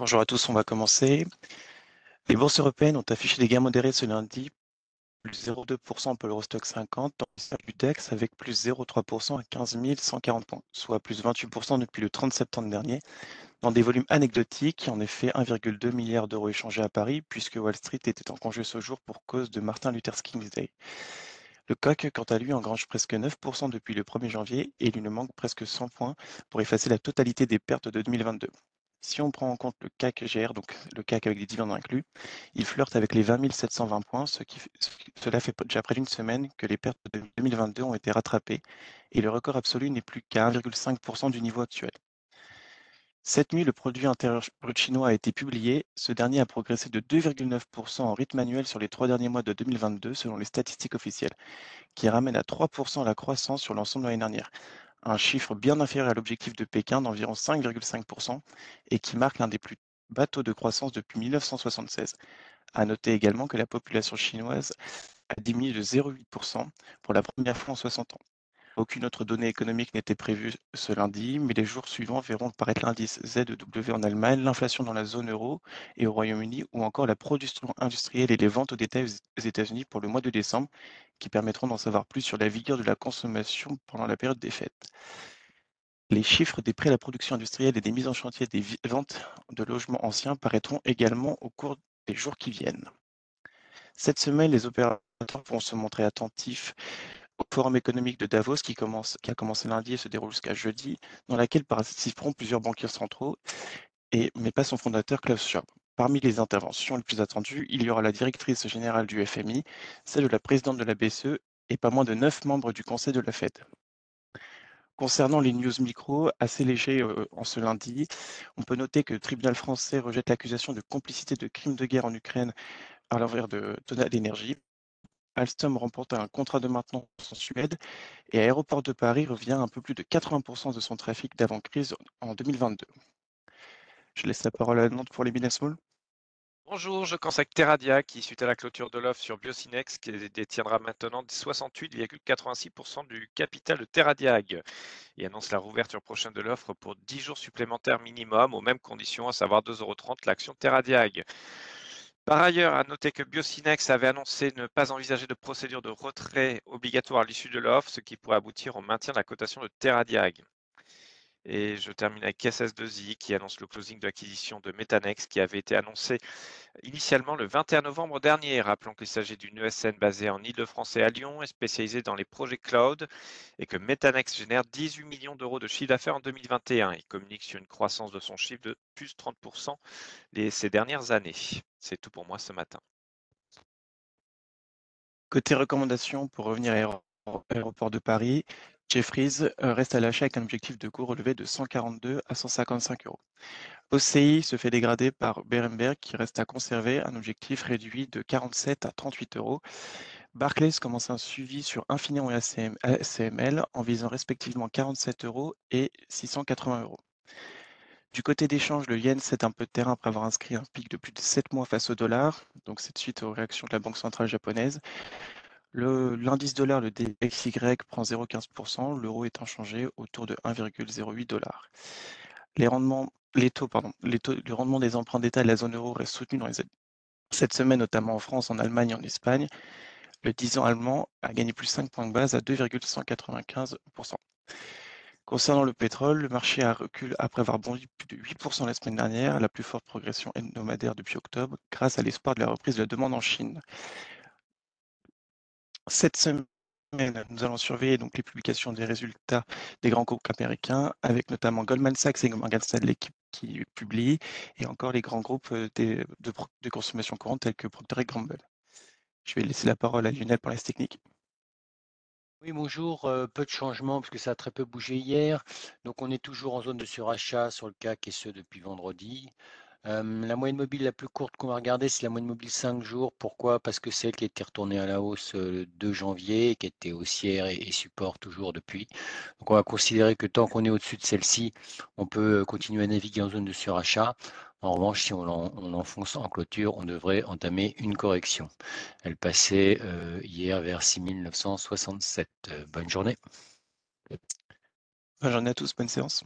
Bonjour à tous, on va commencer. Les bourses européennes ont affiché des gains modérés ce lundi, plus 0,2% pour l'Eurostock 50, dans le DEX avec plus 0,3% à 15 140 points, soit plus 28% depuis le 30 septembre dernier, dans des volumes anecdotiques, en effet 1,2 milliard d'euros échangés à Paris, puisque Wall Street était en congé ce jour pour cause de Martin Luther King's Day. Le CAC, quant à lui, engrange presque 9% depuis le 1er janvier et il lui manque presque 100 points pour effacer la totalité des pertes de 2022. Si on prend en compte le CAC GR, donc le CAC avec des dividendes inclus, il flirte avec les 20 720 points, cela fait déjà près d'une semaine que les pertes de 2022 ont été rattrapées et le record absolu n'est plus qu'à 1,5% du niveau actuel. Cette nuit, le produit intérieur brut chinois a été publié. Ce dernier a progressé de 2,9% en rythme annuel sur les trois derniers mois de 2022 selon les statistiques officielles, qui ramène à 3% la croissance sur l'ensemble de l'année dernière, un chiffre bien inférieur à l'objectif de Pékin d'environ 5,5% et qui marque l'un des plus bas taux de croissance depuis 1976. À noter également que la population chinoise a diminué de 0,8% pour la première fois en 60 ans. Aucune autre donnée économique n'était prévue ce lundi, mais les jours suivants verront apparaître l'indice ZW en Allemagne, l'inflation dans la zone euro et au Royaume-Uni, ou encore la production industrielle et les ventes au détail aux États-Unis pour le mois de décembre, qui permettront d'en savoir plus sur la vigueur de la consommation pendant la période des fêtes. Les chiffres des prêts à la production industrielle et des mises en chantier des ventes de logements anciens paraîtront également au cours des jours qui viennent. Cette semaine, les opérateurs vont se montrer attentifs Forum économique de Davos qui, commence, qui a commencé lundi et se déroule jusqu'à jeudi, dans laquelle participeront plusieurs banquiers centraux, et, mais pas son fondateur Klaus Schwab. Parmi les interventions les plus attendues, il y aura la directrice générale du FMI, celle de la présidente de la BCE et pas moins de neuf membres du conseil de la Fed. Concernant les news micro, assez légers euh, en ce lundi, on peut noter que le tribunal français rejette l'accusation de complicité de crimes de guerre en Ukraine à l'envers de Total Energy. Alstom remporte un contrat de maintenance en Suède et Aéroport de Paris revient à un peu plus de 80% de son trafic d'avant-crise en 2022. Je laisse la parole à Nantes pour les business Bonjour, je consacre Terradia qui, suite à la clôture de l'offre sur Biocinex, qui détiendra maintenant 68,86% du capital de Terradiag et annonce la rouverture prochaine de l'offre pour 10 jours supplémentaires minimum aux mêmes conditions, à savoir 2,30 euros l'action Terradiag. Par ailleurs, à noter que Biocinex avait annoncé ne pas envisager de procédure de retrait obligatoire à l'issue de l'offre, ce qui pourrait aboutir au maintien de la cotation de Terradiag. Et je termine avec KSS2I qui annonce le closing de l'acquisition de Metanex qui avait été annoncé initialement le 21 novembre dernier. Rappelons qu'il s'agit d'une ESN basée en Ile-de-France et à Lyon et spécialisée dans les projets cloud et que Metanex génère 18 millions d'euros de chiffre d'affaires en 2021. Il communique sur une croissance de son chiffre de plus 30% ces dernières années. C'est tout pour moi ce matin. Côté recommandations, pour revenir à l'aéroport de Paris, Jeffries euh, reste à l'achat avec un objectif de cours relevé de 142 à 155 euros. OCI se fait dégrader par Berenberg qui reste à conserver un objectif réduit de 47 à 38 euros. Barclays commence un suivi sur Infineon et ACML en visant respectivement 47 euros et 680 euros. Du côté d'échange, le yen cède un peu de terrain après avoir inscrit un pic de plus de 7 mois face au dollar, donc c'est suite aux réactions de la Banque centrale japonaise. L'indice dollar, le DXY, prend 0,15%, l'euro est changé autour de 1,08 dollars. Les taux, pardon, le rendement des emprunts d'État de la zone euro reste soutenu dans les, cette semaine, notamment en France, en Allemagne et en Espagne. Le 10 ans allemand a gagné plus 5 points de base à 2,195%. Concernant le pétrole, le marché a reculé après avoir bondi plus de 8% la semaine dernière, la plus forte progression hebdomadaire depuis octobre, grâce à l'espoir de la reprise de la demande en Chine. Cette semaine, nous allons surveiller donc les publications des résultats des grands groupes américains, avec notamment Goldman Sachs et Morgan Stanley qui, qui publient, et encore les grands groupes euh, de, consommation courante tels que Procter Gamble. Je vais laisser la parole à Lionel pour les techniques. Oui, bonjour. Euh, peu de changements puisque ça a très peu bougé hier. Donc, on est toujours en zone de surachat sur le CAC et ce depuis vendredi la moyenne mobile la plus courte qu'on va regarder, c'est la moyenne mobile 5 jours. Pourquoi? Parce que c'est elle qui était retournée à la hausse le 2 janvier, qui était haussière et, support toujours depuis. Donc on va considérer que tant qu'on est au-dessus de celle-ci, on peut continuer à naviguer en zone de surachat. En revanche, si on, enfonce en clôture, on devrait entamer une correction. Elle passait hier vers 6967. bonne journée. Bonne journée à tous, bonne séance.